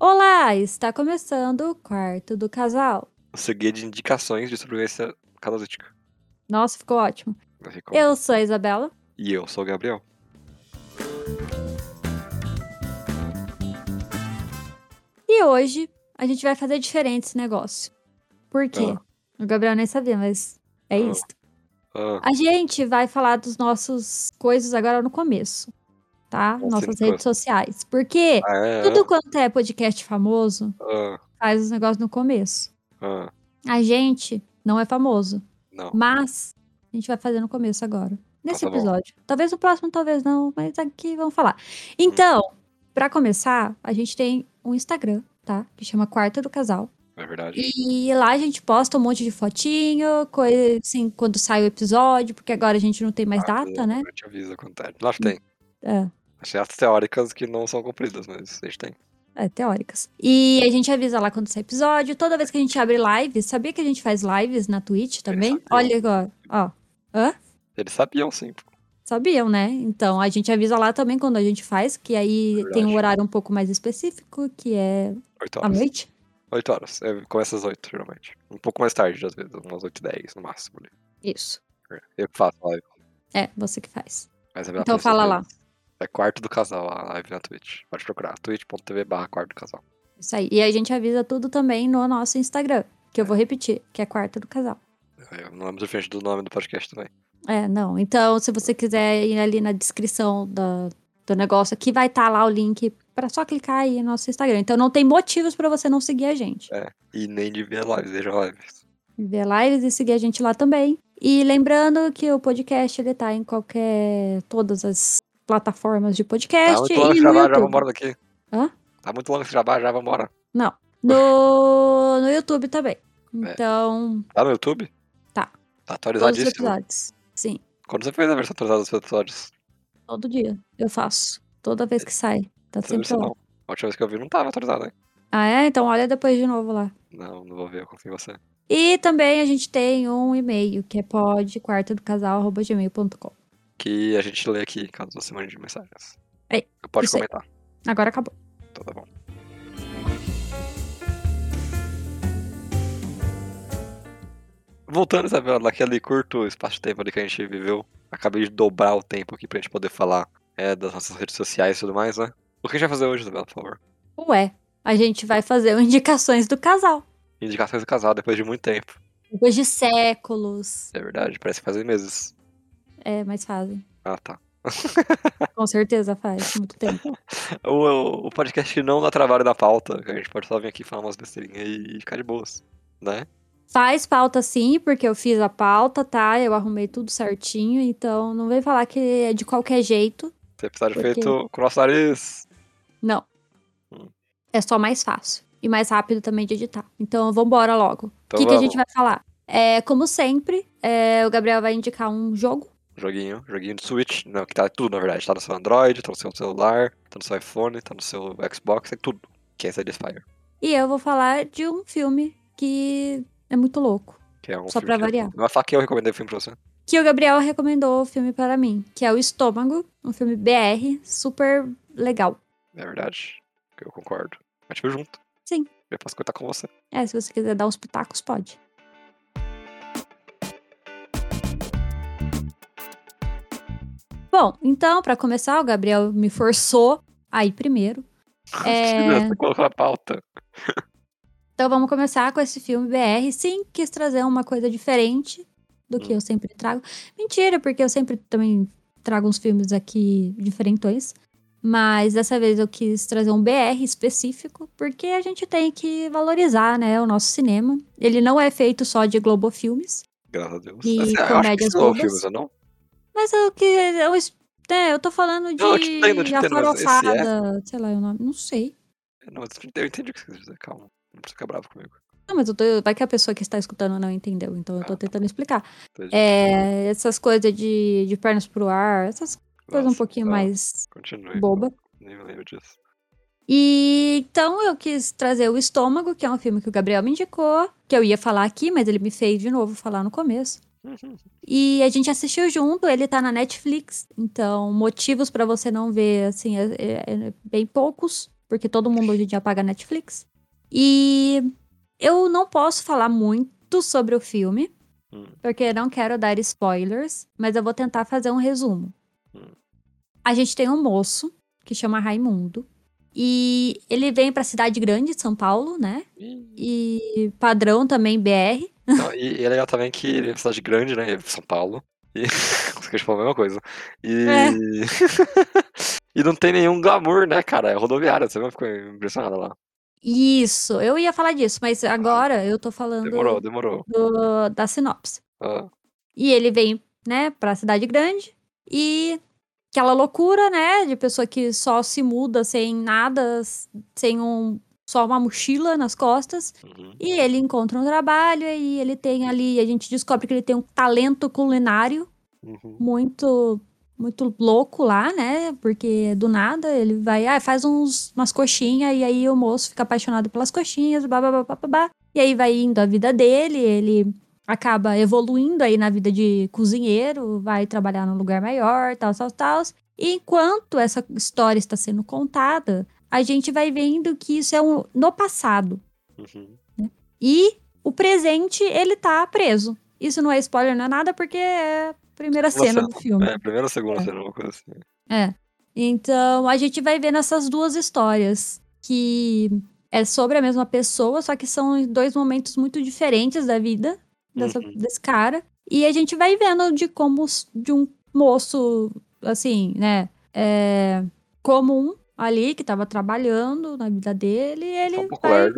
Olá, está começando o quarto do casal. Você guia de indicações de sobrevivência casalística. Nossa, ficou ótimo. Ficar- Eu sou a Isabela. E eu sou o Gabriel. E hoje a gente vai fazer diferente esse negócio. Por quê? O Gabriel nem sabia, mas é Ah. isso. Ah, A gente vai falar dos nossos coisas agora no começo, tá? Nossas redes sociais. Porque ah, é, tudo quanto é podcast famoso ah, faz os negócios no começo. ah, A gente não é famoso, não. mas a gente vai fazer no começo agora. Nesse tá bom. episódio. Talvez no próximo, talvez não, mas aqui vamos falar. Então, pra começar, a gente tem um Instagram, tá? Que chama Quarto do Casal. É verdade. E lá a gente posta um monte de fotinho, coisa assim, quando sai o episódio, porque agora a gente não tem mais Ah, data, né? Eu te aviso quando tá. Que tem. É, Achei as teóricas que não são cumpridas, mas a gente tem. é, teóricas. E a gente avisa lá quando sai episódio. Toda vez que a gente abre lives, sabia que a gente faz lives na Twitch também? Olha agora, ó. Hã? Eles sabiam sim. Sabiam, né? Então a gente avisa lá também quando a gente faz, que aí Verdade. tem um horário um pouco mais específico, que é Oito à horas. noite. Oito horas. É, começa às oito, geralmente. Um pouco mais tarde, às vezes. Umas oito e dez, no máximo. Isso. É, Eu que faço live. É, você que faz. É Então fala lá. É quarto do casal, a live na Twitch. Pode procurar. twitch.tv barra quarto do casal. Isso aí. E a gente avisa tudo também no nosso Instagram, que eu vou repetir, que é Quarto do Casal. É, não lembro diferente do nome do podcast também. É, não. Então, se você quiser ir ali na descrição da, do negócio aqui, vai estar lá o link para só clicar aí no nosso Instagram. Então, não tem motivos para você não seguir a gente. E nem de ver lives, veja lives. Ver lives e seguir a gente lá também. E lembrando que o podcast ele tá em qualquer todas as plataformas de Tá podcast muito longe jabá, já YouTube. vambora daqui. Hã? Tá muito longo esse jabá, já vambora. Não. No, no YouTube também. É. Então, Tá no YouTube? Tá. Tá todos os atualizadíssimo. episódios. Sim, Quando você fez a versão atualizada dos episódios? todo dia eu faço. Toda vez que sai. Tá Essa sempre lá. A última vez que eu vi não tava atualizada, hein? Ah, é? Então olha depois de novo lá. Não, não vou ver, eu confio em você. E também a gente tem um e-mail, que é podquartodocasal.gmail.com. Que a gente lê aqui, caso você mande mensagens. É, Pode isso aí. comentar. Agora acabou. Então tá bom. Voltando, Isabela, naquele curto espaço de tempo ali que a gente viveu, acabei de dobrar o tempo aqui pra gente poder falar é, das nossas redes sociais e tudo mais, né? O que a gente vai fazer hoje, Isabela, por favor? Ué, a gente vai fazer o indicações do casal. Indicações do casal depois de muito tempo. Depois de séculos. É verdade, parece que fazem meses. É, mas fazem. Ah, tá. Com certeza faz muito tempo. O, o, podcast que não dá trabalho da pauta, que a gente pode só vir aqui falar umas besteirinhas e ficar de boas, né? Faz pauta sim, porque eu fiz a pauta, tá? Eu arrumei tudo certinho, então não vem falar que é de qualquer jeito. Esse episódio Por quê? feito com o nosso nariz. Não. Hum. É só mais fácil. E mais rápido também de editar. Então vambora logo. O Então que, que a gente vai falar? É, como sempre, é, o Gabriel vai indicar um jogo. Joguinho, joguinho de Switch, não, que tá tudo na verdade. Tá no seu Android, tá no seu celular, tá no seu iPhone, tá no seu Xbox, tem tudo. Que é Satisfyer. E eu vou falar de um filme que é muito louco. Que é um Só pra variar. Não falar que eu recomendei o filme pra você. Que o Gabriel recomendou o filme para mim, que é O Estômago, um filme BR, super legal. É verdade. Eu concordo. A gente viu junto. Sim. Eu posso contar com você. É, se você quiser dar uns pitacos, pode. Bom, então, pra começar, o Gabriel me forçou a ir primeiro. É. Você colocou na pauta. Então vamos começar com esse filme BR. Sim, quis trazer uma coisa diferente do que Hum. eu sempre trago. Mentira, porque eu sempre também trago uns filmes aqui diferentões. Mas dessa vez eu quis trazer um BR específico, porque a gente tem que valorizar, né, o nosso cinema. Ele não é feito só de Globo Filmes, Graças a Deus. E Assim, eu acho que comédias isso não mas eu que eu, é, eu tô falando de Não, te entendo, te A esse é- Farofada, sei lá o nome, não sei. Não, mas eu entendi o que você quis dizer, calma. Não precisa ficar bravo comigo. Não, mas tô, vai que a pessoa que está escutando não entendeu, então eu tô Ah, tá. tentando explicar. Entendi. É, essas coisas de, de pernas pro ar, essas coisas um pouquinho tá. mais Continue. boba. Nem me lembro disso. E então eu quis trazer o Estômago, que é um filme que o Gabriel me indicou, que eu ia falar aqui, mas ele me fez de novo falar no começo. E a gente assistiu junto, ele tá na Netflix, então motivos pra você não ver, assim, é, é- é bem poucos. porque todo mundo hoje em dia paga Netflix. E eu não posso falar muito sobre o filme, Hum. porque não quero dar spoilers, mas eu vou tentar fazer um resumo. Hum. A gente tem um moço que chama Raimundo. E ele vem pra cidade grande de São Paulo, né? E padrão também BR. Não, e- e é legal também que ele é uma cidade grande, né? São Paulo. E. Quer falar a mesma coisa. E. É. e não tem nenhum glamour, né, cara? É rodoviária, você vai ficar impressionada lá. Isso, eu ia falar disso, mas agora eu tô falando Demorou, demorou. do- da sinopse. Ah, E ele vem, né, pra cidade grande e aquela loucura, né, de pessoa que só se muda sem nada, sem um só uma mochila nas costas. uhum. E ele encontra um trabalho e ele tem ali, a gente descobre que ele tem um talento culinário Uhum. muito muito louco lá, né? Porque do nada ele vai, ah, faz uns, umas coxinhas e aí o moço fica apaixonado pelas coxinhas, blá, blá, blá, blá, blá, blá. E aí vai indo a vida dele, ele acaba evoluindo aí na vida de cozinheiro, vai trabalhar num lugar maior, tal, tal, tal. E enquanto essa história está sendo contada, a gente vai vendo que isso é um, no passado. Uhum. E o presente, ele tá preso. Isso não é spoiler, não é nada, porque é a primeira Segunda cena do filme. É, primeira ou segunda É. cena, uma coisa assim. É. Então, a gente vai ver nessas duas histórias que é sobre a mesma pessoa, só que são dois momentos muito diferentes da vida dessa- Uhum. desse cara. E a gente vai vendo de como de um moço, assim, né, é, comum ali, que tava trabalhando na vida dele, e ele um vai,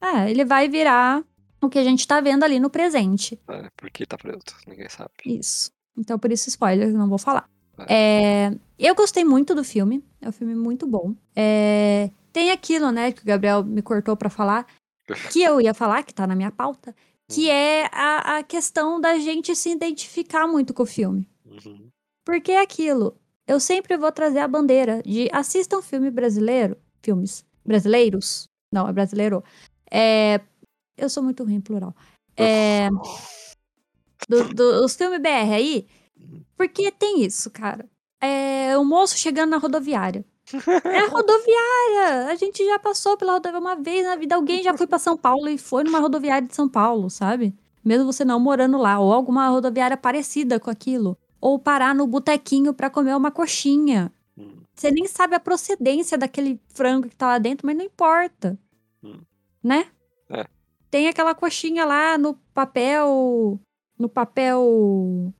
é, ele vai virar o que a gente tá vendo ali no presente. é, porque tá preso, ninguém sabe. Isso. Então, por isso, spoiler, não vou falar. É, eu gostei muito do filme. É um filme muito bom. É, tem aquilo, né, que o Gabriel me cortou pra falar, que eu ia falar, que tá na minha pauta, que é a, a questão da gente se identificar muito com o filme. Uhum. Porque é aquilo. Eu sempre vou trazer a bandeira de assistam filme brasileiro. Filmes brasileiros. Não, é brasileiro. É, eu sou muito ruim em plural. É, do- do- os filmes BR aí. Porque tem isso, cara. É o moço chegando na rodoviária. É rodoviária! A gente já passou pela rodoviária uma vez na vida. Alguém já foi pra São Paulo e foi numa rodoviária de São Paulo, sabe? Mesmo você não morando lá. Ou alguma rodoviária parecida com aquilo. Ou parar no botequinho pra comer uma coxinha. Hum. Você nem sabe a procedência daquele frango que tá lá dentro, mas não importa. Hum. Né? É. Tem aquela coxinha lá no papel. No papel.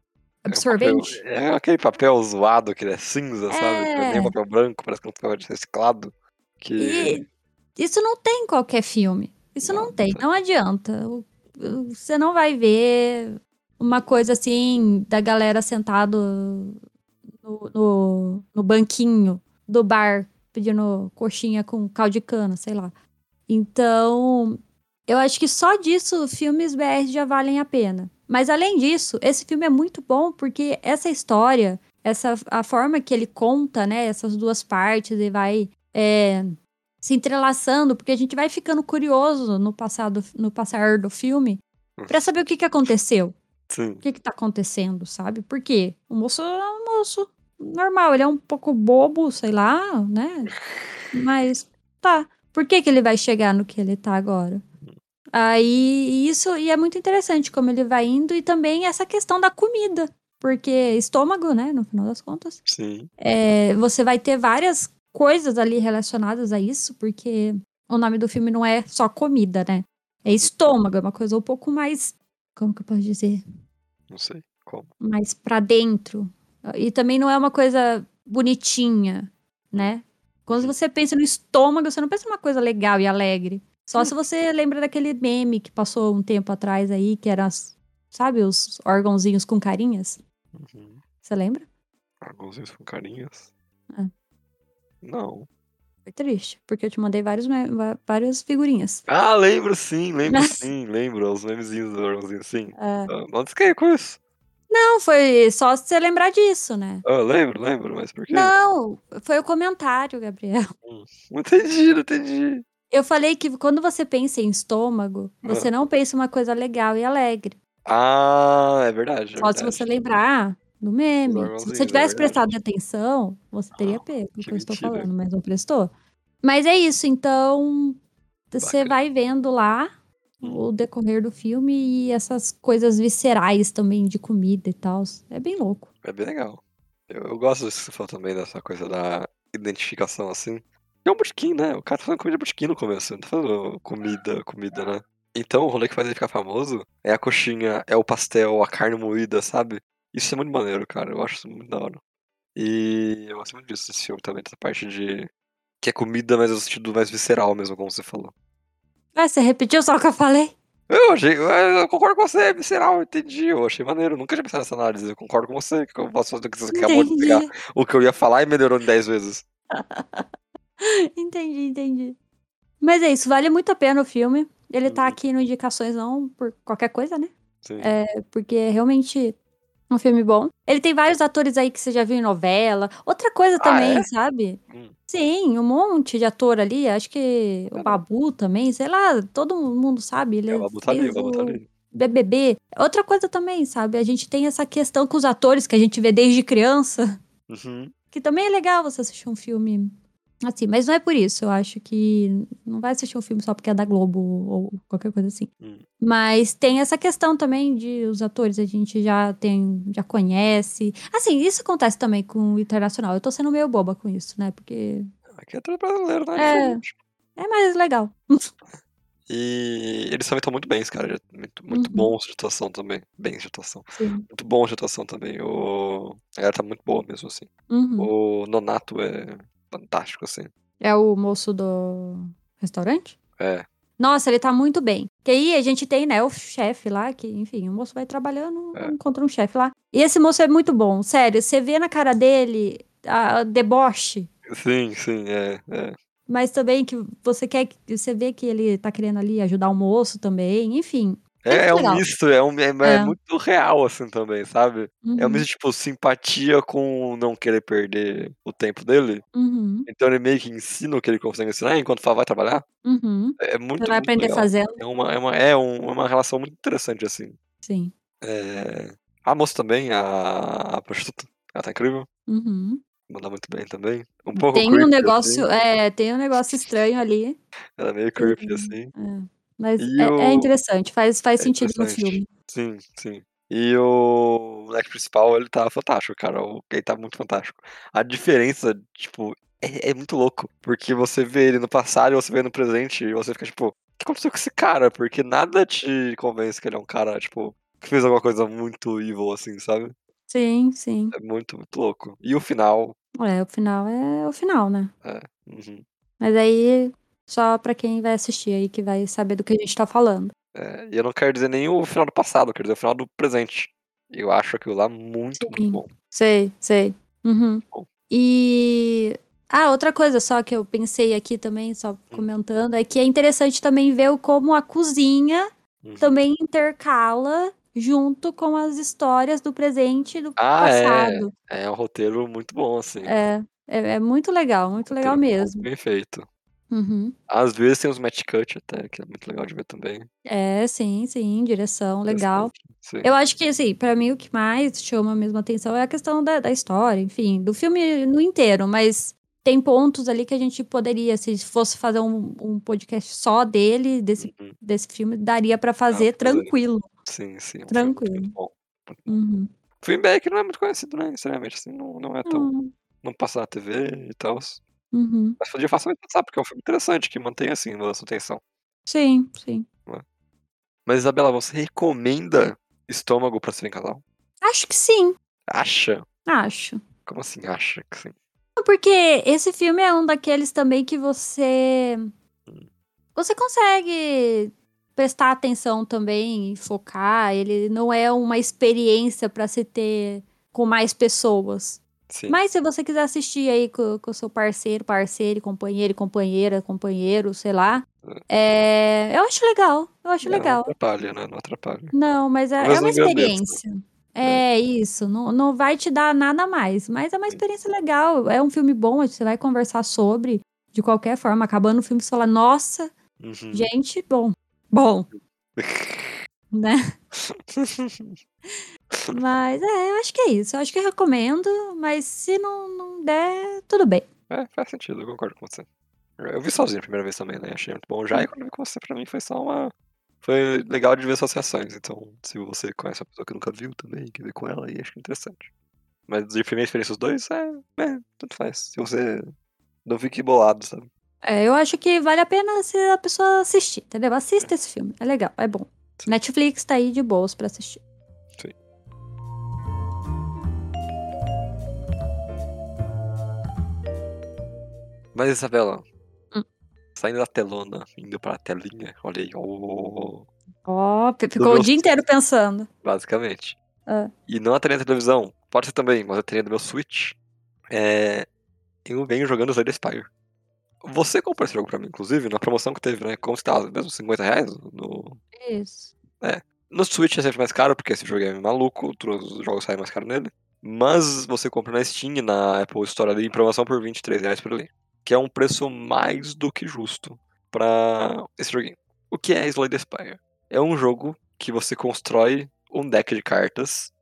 absorvente. É, um papel- é aquele papel zoado que é cinza, sabe? É nem É. papel branco, parece que é um papel reciclado. Que. E isso não tem em qualquer filme. Isso não, Não, tem, não tem. adianta. Você não vai ver uma coisa assim da galera sentado no, no, no banquinho do bar pedindo coxinha com caldo de cana, sei lá. Então, eu acho que só disso filmes BR já valem a pena. Mas além disso, esse filme é muito bom porque essa história, essa a forma que ele conta, né, essas duas partes e vai é, se entrelaçando, porque a gente vai ficando curioso no passado, no passar do filme, pra saber o que que aconteceu, Sim. o que que tá acontecendo, sabe? Por quê? O moço é um moço normal, ele é um pouco bobo, sei lá, né? Mas tá. Por que que ele vai chegar no que ele tá agora? Aí isso e é muito interessante como ele vai indo e também essa questão da comida, porque estômago, né, no final das contas. Sim. É, você vai ter várias coisas ali relacionadas a isso, porque o nome do filme não é só comida, né? É estômago, é uma coisa um pouco mais. Como que eu posso dizer? Não sei como. Mais pra dentro. E também não é uma coisa bonitinha, né? Quando você pensa no estômago, você não pensa numa coisa legal e alegre. Só se você lembra daquele meme que passou um tempo atrás aí, que era, as- sabe, os órgãozinhos com carinhas? Uhum. Você lembra? Alguns com carinhas? É. Não. Foi triste, porque eu te mandei vários várias figurinhas. Ah, lembro sim, lembro sim, lembro. Os memezinhos do órgãozinho, sim. É. Ah, Não desquei com isso. Não, foi só você lembrar disso, né? Ah, lembro, lembro, mas por quê? Não, foi o comentário, Gabriel. Não entendi, não entendi. Eu falei que quando você pensa em estômago, você Ah. não pensa uma coisa legal e alegre. Ah, é verdade. É Só se você lembrar do meme. Se você é tivesse verdade. prestado atenção, você teria Ah, pego o que que eu estou mentira. falando, mas não prestou. Mas é isso, então você Bacana. vai vendo lá o decorrer do filme e essas coisas viscerais também de comida e tal. É bem louco. É bem legal. Eu, eu gosto disso que você falou também, dessa coisa da identificação, assim. É um botequim, né? O cara tá fazendo comida de botequim no começo, não tá fazendo comida, comida, né? Então o rolê que faz ele ficar famoso é a coxinha, é o pastel, a carne moída, sabe? Isso é muito maneiro, cara. Eu acho isso muito da hora. E eu gosto muito disso desse filme também, dessa parte de. Que é comida, mas no sentido mais visceral mesmo, como você falou. Ah, você repetiu só o que eu falei? Eu achei. Eu concordo com você, é visceral, eu entendi. Eu achei maneiro. Nunca tinha pensado nessa análise. Eu concordo com você. Que eu posso fazer o que você acabou de pegar o que eu ia falar e melhorou em 10 vezes. entendi, entendi. Mas é isso, vale muito a pena o filme. Ele tá Uhum. aqui no Indicações não por qualquer coisa, né? Sim. É, porque realmente um filme bom. Ele tem vários atores aí que você já viu em novela. Outra coisa Ah, também, é? sabe? Hum. Sim, um monte de ator ali. Acho que o. Babu também, sei lá, todo mundo sabe. Ele É, o Babu tá ali, o Babu tá ali. BBB. Outra coisa também, sabe? A gente tem essa questão com os atores que a gente vê desde criança, Uhum. que também é legal você assistir um filme assim, mas não é por isso. Eu acho que não vai assistir um filme só porque é da Globo ou qualquer coisa assim. Hum. Mas tem essa questão também de os atores a gente já tem, já conhece. Assim, isso acontece também com o internacional. Eu tô sendo meio boba com isso, né? Porque Aqui é tudo brasileiro, né? É. Diferente. é mais legal. E eles também estão muito bem, cara. Muito, muito Uhum. bons de atuação também. Bem de atuação. Sim. Muito bom de atuação também. O... A galera tá muito boa mesmo, assim. Uhum. O Nonato é fantástico, assim. É o moço do restaurante? É. Nossa, ele tá muito bem. Que aí a gente tem, né, o chefe lá, que, enfim, o moço vai trabalhando, É. encontra um chefe lá. E esse moço é muito bom, sério. Você vê na cara dele a deboche, Sim, sim, é. é. mas também que você quer que você vê que ele tá querendo ali ajudar o moço também, enfim. É, é um misto, é, um, é, é É. muito real, assim, também, sabe? É um Uhum, misto, tipo, simpatia com não querer perder o tempo dele. uhum, Então ele meio que ensina o que ele consegue ensinar enquanto fala, vai trabalhar. uhum. É Você muito, vai muito aprender legal. fazendo. É uma, é, uma, é um- uma relação muito interessante, assim. Sim. É... A moça também, a, a prostituta, ela tá incrível. Uhum. Manda muito bem também. Um pouco Tem um creepy, negócio, assim. é, tem um negócio estranho ali. Ela é meio creepy, assim. é. Mas é, é o- interessante, faz, faz É sentido no filme. Sim, sim. E o moleque principal, ele tá fantástico, cara. O- Ele tá muito fantástico. A diferença, tipo, é, é muito louco. Porque você vê ele no passado e você vê ele no presente e você fica, tipo, o que aconteceu com esse cara? Porque nada te convence que ele é um cara, tipo, que fez alguma coisa muito evil, assim, sabe? Sim, sim. É muito, muito louco. E o final, É, o final é o final, né? uhum, Mas aí, só pra quem vai assistir aí, que vai saber do que a gente tá falando. é, e eu não quero dizer nem o final do passado, eu quero dizer o final do presente. Eu acho aquilo lá muito, muito Sim. bom. Sei, sei. Uhum. Bom. E. Ah, outra coisa só que eu pensei aqui também, Hum. só comentando, é que é interessante também ver como a cozinha Uhum. também intercala junto com as histórias do presente e do Ah, é. passado. É um roteiro muito bom, assim. É, é, é muito legal, muito legal muito mesmo. Bem feito. Uhum. Às vezes tem uns match cut até, que é muito legal de ver também. É, sim, sim, direção, legal. Sim. Eu acho que, assim, pra mim o que mais chama mesmo a atenção é a questão da, da história, enfim, do filme no inteiro, mas tem pontos ali que a gente poderia, se fosse fazer um, um podcast só dele, desse, Uhum. desse filme, daria pra fazer fazer. tranquilo. Sim, sim. um filme muito, Tranquilo. muito bom. Uhum. O não é muito conhecido, né? Sinceramente, assim, não, não é tão. Hum, Não passa na TV e tal. Uhum. Mas podia fazer pensar, porque é um filme interessante, que mantém, assim, a sua atenção. Sim, sim. Mas, Isabela, você recomenda Estômago pra ser em casal? Acho que sim, Acha? acho. Como assim acha que sim? Porque esse filme é um daqueles também que você. Você consegue prestar atenção também e focar. Ele não é uma experiência pra se ter com mais pessoas. Sim. Mas se você quiser assistir aí com com o seu parceiro, parceiro, companheiro, companheira, companheiro, sei lá. é, Eu acho legal. Eu acho Não, legal. Não atrapalha, né? Não atrapalha. Não, mas é, Talvez é uma né? experiência. É isso, não, não vai te dar nada mais, mas é uma experiência legal. É um filme bom, você vai conversar sobre, de qualquer forma. Acabando o filme, você fala, nossa, Uhum. gente, bom, bom, né? Mas é, eu acho que é isso. Eu acho que eu recomendo, mas se não, não der, tudo bem. É, faz sentido, eu concordo com você. Eu vi sozinho a primeira vez também, né? Achei muito bom já. E quando eu vi com você, pra mim foi só uma. Foi legal de ver associações. Então, se você conhece uma pessoa que nunca viu também, quer ver com ela, aí acho é interessante. Mas de primeira experiência os dois, é, é, tanto faz. Se você não fique bolado, sabe? É, eu acho que vale a pena se a pessoa assistir, entendeu? Assista esse filme. É legal, é bom. Sim. Netflix tá aí de boas pra assistir. Mas, Isabela, Hum. saindo da telona, indo pra telinha, olha aí, ó, Ó, p- ficou o dia inteiro pensando. basicamente. Ah. E não a telinha da televisão, pode ser também, mas a telinha do meu Switch. É, eu venho jogando the Spire. Você comprou esse jogo pra mim, inclusive, na promoção que teve, né? Como estava? Mesmo 50 reais? No, Isso. no Switch é sempre mais caro, porque esse jogo é maluco, outros os jogos saem mais caro nele. Mas você compra na Steam, na Apple Store ali, em promoção por 23 reais por ali. Que é um preço mais do que justo pra esse joguinho. O que é Slay the Spire? É um jogo que você constrói um deck de cartas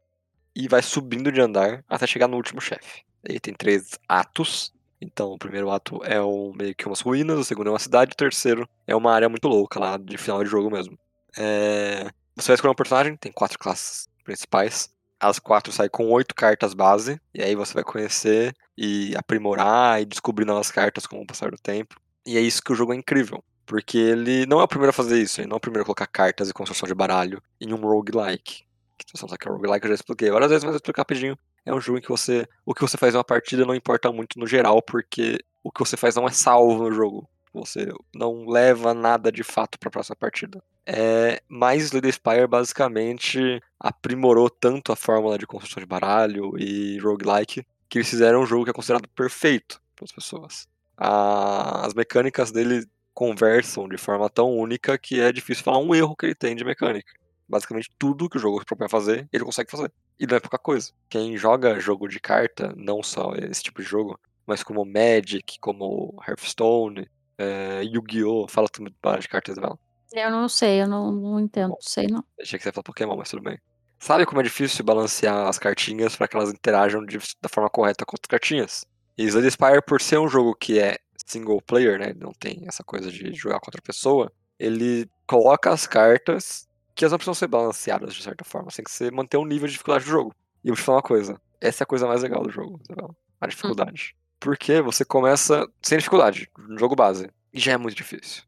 e vai subindo de andar até chegar no último chefe. Ele tem três atos. Então, o primeiro ato é um, meio que umas ruínas, o segundo é uma cidade, o terceiro é uma área muito louca lá de final de jogo mesmo. É, Você vai escolher um personagem, tem quatro classes principais. As quatro saem com oito cartas base, e aí você vai conhecer e aprimorar e descobrir novas cartas com o passar do tempo. E é isso que o jogo é incrível. Porque ele não é o primeiro a fazer isso, ele não é o primeiro a colocar cartas e construção de baralho em um roguelike. Que sabe que é roguelike, eu já expliquei várias vezes, mas eu explicar rapidinho. É um jogo em que você. O que você faz em uma partida não importa muito no geral, porque o que você faz não é salvo no jogo. Você não leva nada de fato para a próxima partida. É, mas the Spire basicamente aprimorou tanto a fórmula de construção de baralho e roguelike que eles fizeram um jogo que é considerado perfeito para as pessoas. A- as mecânicas dele conversam de forma tão única que é difícil falar um erro que ele tem de mecânica. Basicamente tudo que o jogo se propõe a fazer, ele consegue fazer. E não é pouca coisa. Quem joga jogo de carta, não só esse tipo de jogo, mas como Magic, como Hearthstone, é, Yu-Gi-Oh! Fala tudo de cartas dela. Eu não sei, eu não, não entendo, sei não. Achei que você ia falar Pokémon, mas tudo bem. Sabe como é difícil balancear as cartinhas para que elas interajam de- da forma correta com as cartinhas? E Slay the Spire, por ser um jogo que é single player, né? Não tem essa coisa de jogar com outra pessoa. Ele coloca as cartas que elas não precisam ser balanceadas de certa forma. Tem que ser, manter um nível de dificuldade do jogo. E eu vou te falar uma coisa. Essa é a coisa mais legal do jogo, Isabela. A dificuldade. Porque você começa sem dificuldade, no jogo base. E já é muito difícil.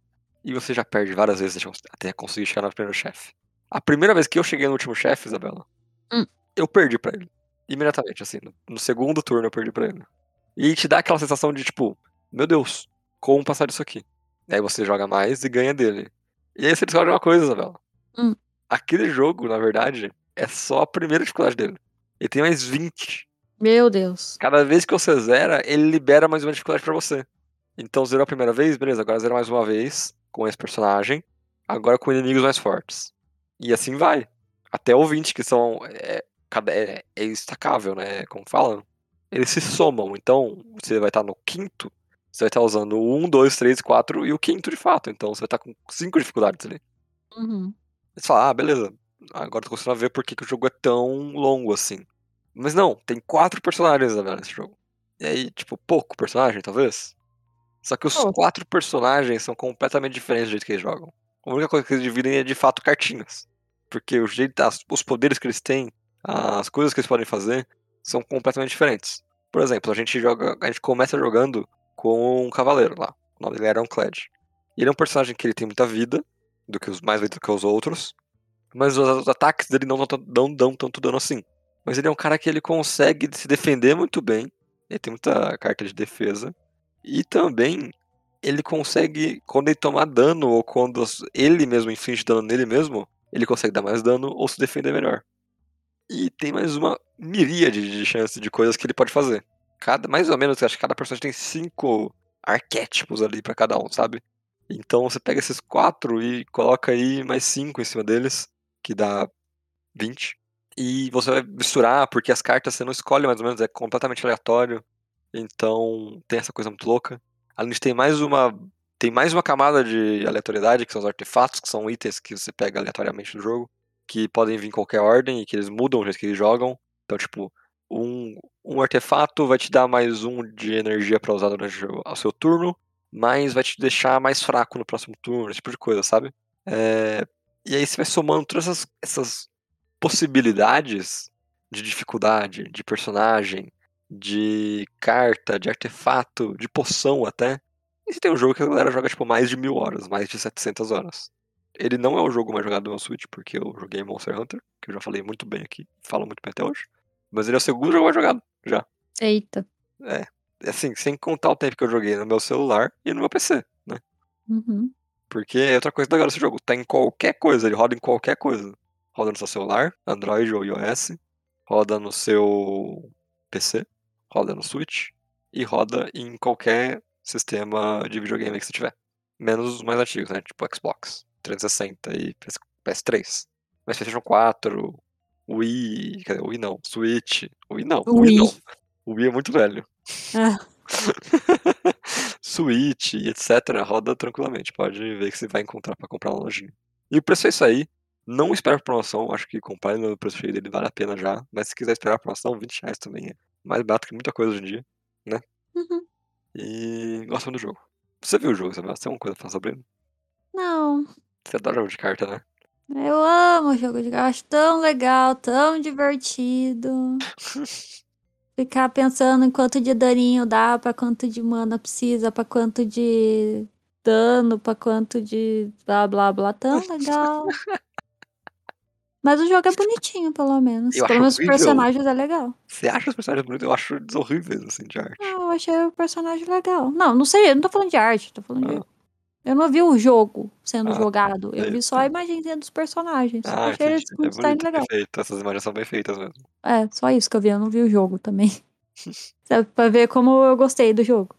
E você já perde várias vezes até conseguir chegar no primeiro chefe. A primeira vez que eu cheguei no último chefe, Isabela, Hum. eu perdi pra ele. Imediatamente, assim. No, segundo turno eu perdi pra ele. E te dá aquela sensação de tipo, meu Deus, como passar disso aqui? E aí você joga mais e ganha dele. E aí você descobre uma coisa, Isabela. Hum. Aquele jogo, na verdade, é só a primeira dificuldade dele. Ele tem mais 20. Meu Deus. Cada vez que você zera, ele libera mais uma dificuldade pra você. Então zerou a primeira vez, beleza, agora zera mais uma vez com esse personagem, agora com inimigos mais fortes. E assim vai. Até o 20, que são. É, cada- é, é estacável, né? Como falam. Eles se somam. Então, você vai estar no quinto, você vai estar usando o 1, 2, 3, 4 e o quinto de fato. Então você vai estar com cinco dificuldades ali. Uhum. Você fala, ah, beleza. Agora tô a ver por que, que o jogo é tão longo assim. Mas não, tem quatro personagens Isabela, nesse jogo. E aí, tipo, pouco personagem, talvez? Só que os Pouco. quatro personagens são completamente diferentes do jeito que eles jogam. A única coisa que eles dividem é de fato cartinhas. Porque o jeito, as- os poderes que eles têm, as coisas que eles podem fazer, são completamente diferentes. Por exemplo, a gente joga. A gente começa jogando com um cavaleiro lá. O nome dele era Unclad. E ele é um personagem que ele tem muita vida, do que os mais vida do que os outros. Mas os, os ataques dele não, dão- não dão tanto dano assim. Mas ele é um cara que ele consegue se defender muito bem. Ele tem muita carta de defesa. E também ele consegue, quando ele tomar dano, ou quando ele mesmo inflige dano nele mesmo, ele consegue dar mais dano ou se defender melhor. E tem mais uma miríade de chances de coisas que ele pode fazer. Cada, mais ou menos, acho que cada personagem tem cinco arquétipos ali pra cada um, sabe? Então você pega esses quatro e coloca aí mais cinco em cima deles, que dá 20. E você vai misturar, porque as cartas você não escolhe mais ou menos, é completamente aleatório. Então tem essa coisa muito louca. Além de ter mais uma. Tem mais uma camada de aleatoriedade, que são os artefatos, que são itens que você pega aleatoriamente do jogo, que podem vir em qualquer ordem e que eles mudam o jeito que eles jogam. Então, tipo, um, um artefato vai te dar mais um de energia pra usar durante o seu turno. mas vai te deixar mais fraco no próximo turno, esse tipo de coisa, sabe? É, e aí você vai somando todas essas, essas possibilidades de dificuldade, de personagem, de carta, de artefato, de poção até. E tem um jogo que a galera joga tipo mais de mil horas, mais de 700 horas. Ele não é o jogo mais jogado no Switch, porque eu joguei Monster Hunter, que eu já falei muito bem aqui, falo muito bem até hoje. Mas ele é o segundo jogo mais jogado, já. Eita. É, assim, sem contar o tempo que eu joguei no meu celular e no meu PC, né? Uhum. Porque é outra coisa legal desse jogo, tá em qualquer coisa, ele roda em qualquer coisa. Roda no seu celular, Android ou iOS, roda no seu PC, roda no Switch e roda em qualquer sistema de videogame que você tiver. Menos os mais antigos, né? Tipo Xbox 360 e PS3. Mas PlayStation 4, Wii, cadê? Wii não, Switch, Wii não, Wii, Wii. não. Wii é muito velho. Ah, Switch etc. roda tranquilamente. Pode ver que você vai encontrar pra comprar na lojinha. E o preço é isso aí. Não espera por promoção, acho que comprar no preço cheio dele vale a pena já. Mas se quiser esperar a promoção, 20 reais também é mais barato que muita coisa hoje em dia. uhum. E gosto muito do jogo. Você viu o jogo, Isabel? Você tem alguma coisa pra falar sobre ele? Não. Você adora jogo de carta, né? Eu amo jogo de carta. Acho tão legal, tão divertido. Ficar pensando em quanto de daninho dá, pra quanto de mana precisa, pra quanto de dano, pra quanto de blá blá blá. Tão legal. Mas o jogo é bonitinho, pelo menos. Eu pelo menos os personagens é legal. Você acha os personagens bonitos? Eu acho eles horríveis, assim, de arte. Não, eu achei o personagem legal. Não, não sei, eu não tô falando de arte, tô falando Ah. de. Eu não vi o jogo sendo Ah, jogado. Eu sei, vi só a imagenzinha dos personagens. Ah, achei eles É bonito, legal. perfeito. Essas imagens são bem feitas mesmo. É, só isso que eu vi, eu não vi o jogo também. Sabe, pra ver como eu gostei do jogo.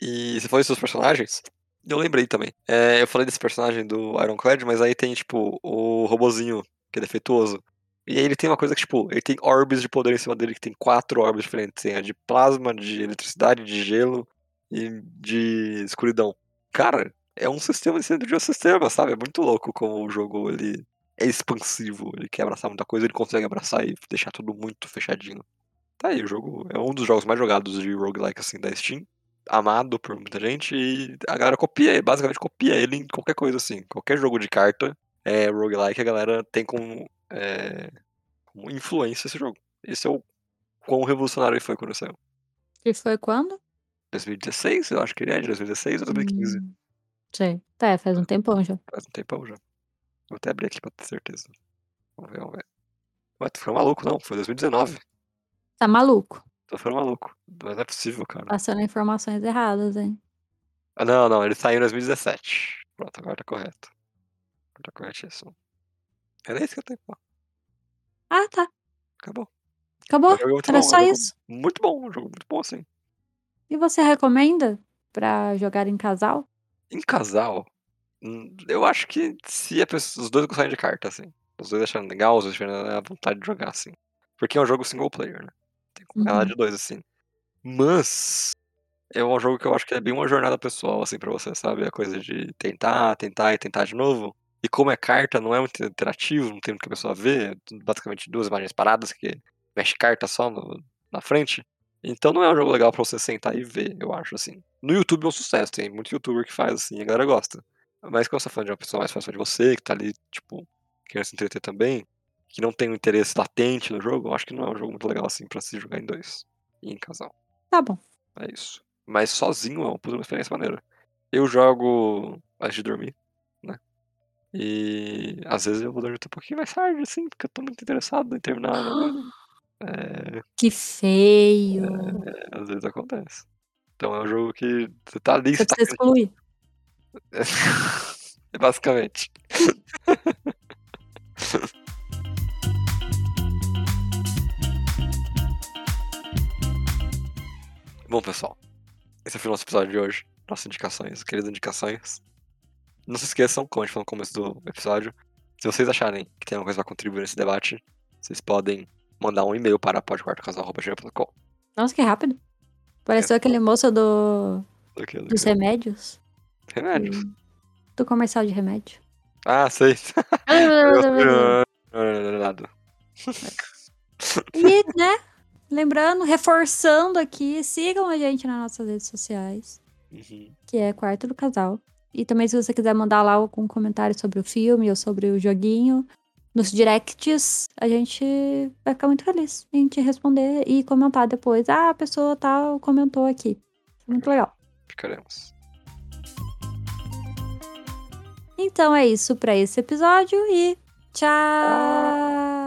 E você falou dos personagens? Eu lembrei também. É, eu falei desse personagem do Ironclad, mas aí tem, tipo, o robozinho, que é defeituoso. E aí ele tem uma coisa que, tipo, ele tem orbes de poder em cima dele, que tem quatro orbes diferentes. Tem a de plasma, de eletricidade, de gelo e de escuridão. Cara, é um sistema dentro de um sistema, sabe? É muito louco como o jogo, ele é expansivo. Ele quer abraçar muita coisa, ele consegue abraçar e deixar tudo muito fechadinho. Tá aí, o jogo é um dos jogos mais jogados de roguelike, assim, da Steam. Amado por muita gente e a galera copia, basicamente copia ele em qualquer coisa, assim. Qualquer jogo de carta é roguelike, a galera tem como, é, como influência esse jogo. Esse é o quão revolucionário ele foi quando saiu. E foi quando? 2016, eu acho que ele é, de 2016 ou 2015. Hum, sei. Tá, faz um tempão já. Faz um tempão já. Vou até abrir aqui pra ter certeza. Vamos ver, vamos ver. Ué, tu foi maluco, não. Foi 2019. Tá maluco. Tu foi maluco. Mas não é possível, cara. Passando informações erradas, hein? Ah, não, não. Ele saiu em 2017. Pronto, agora tá correto. Agora tá corretíssimo. Era isso que eu tenho. pô. Ah, tá. Acabou. Acabou? Era bom, um só isso. Muito bom, um jogo muito bom, assim. E você recomenda pra jogar em casal? Em casal, hum, eu acho que se pessoa- os dois gostarem de carta, assim. Os dois acharem legal, os dois tiverem a vontade de jogar, assim. Porque é um jogo single player, né? Tem ganhar Uhum. de dois, assim. Mas é um jogo que eu acho que é bem uma jornada pessoal, assim, pra você, sabe? A coisa de tentar, tentar e tentar de novo. E como é carta, não é muito interativo, não tem muito que a pessoa ver. É basicamente duas imagens paradas que mexe carta só no- na frente. Então não é um jogo legal pra você sentar e ver, eu acho, assim. No YouTube é um sucesso, tem muito youtuber que faz assim, e a galera gosta. Mas quando você tá falando de uma pessoa mais próxima de você, que tá ali, tipo, querendo se entreter também, que não tem um interesse latente no jogo, eu acho que não é um jogo muito legal assim pra se jogar em dois. E em casal. Tá bom. É isso. Mas sozinho é uma experiência maneira. Eu jogo antes de dormir? E às vezes eu vou dormir um pouquinho mais tarde, assim, porque eu tô muito interessado em terminar. É, Que feio. às vezes acontece. Então é um jogo que você tá ali, Você você tá precisa excluir. Basicamente. Bom, pessoal, esse foi o nosso episódio de hoje. Nossas indicações, queridas indicações. Não se esqueçam, como a gente falou no começo do episódio, se vocês acharem que tem alguma coisa pra contribuir nesse debate, vocês podem mandar um e-mail para podquartocasal.com. Nossa, que rápido. Pareceu aquele moço do... Do que- do dos que- remédios. Remédios. Do comercial de remédio. Ah, sei. Nada. E, né? Lembrando, reforçando aqui, sigam a gente nas nossas redes sociais. Uhum. que é Quarto do Casal. E também, se você quiser mandar lá algum comentário sobre o filme ou sobre o joguinho, nos directs, a gente vai ficar muito feliz em te responder e comentar depois. Ah, a pessoa tal comentou aqui. Muito legal. Ficaremos. Então é isso para esse episódio e tchau!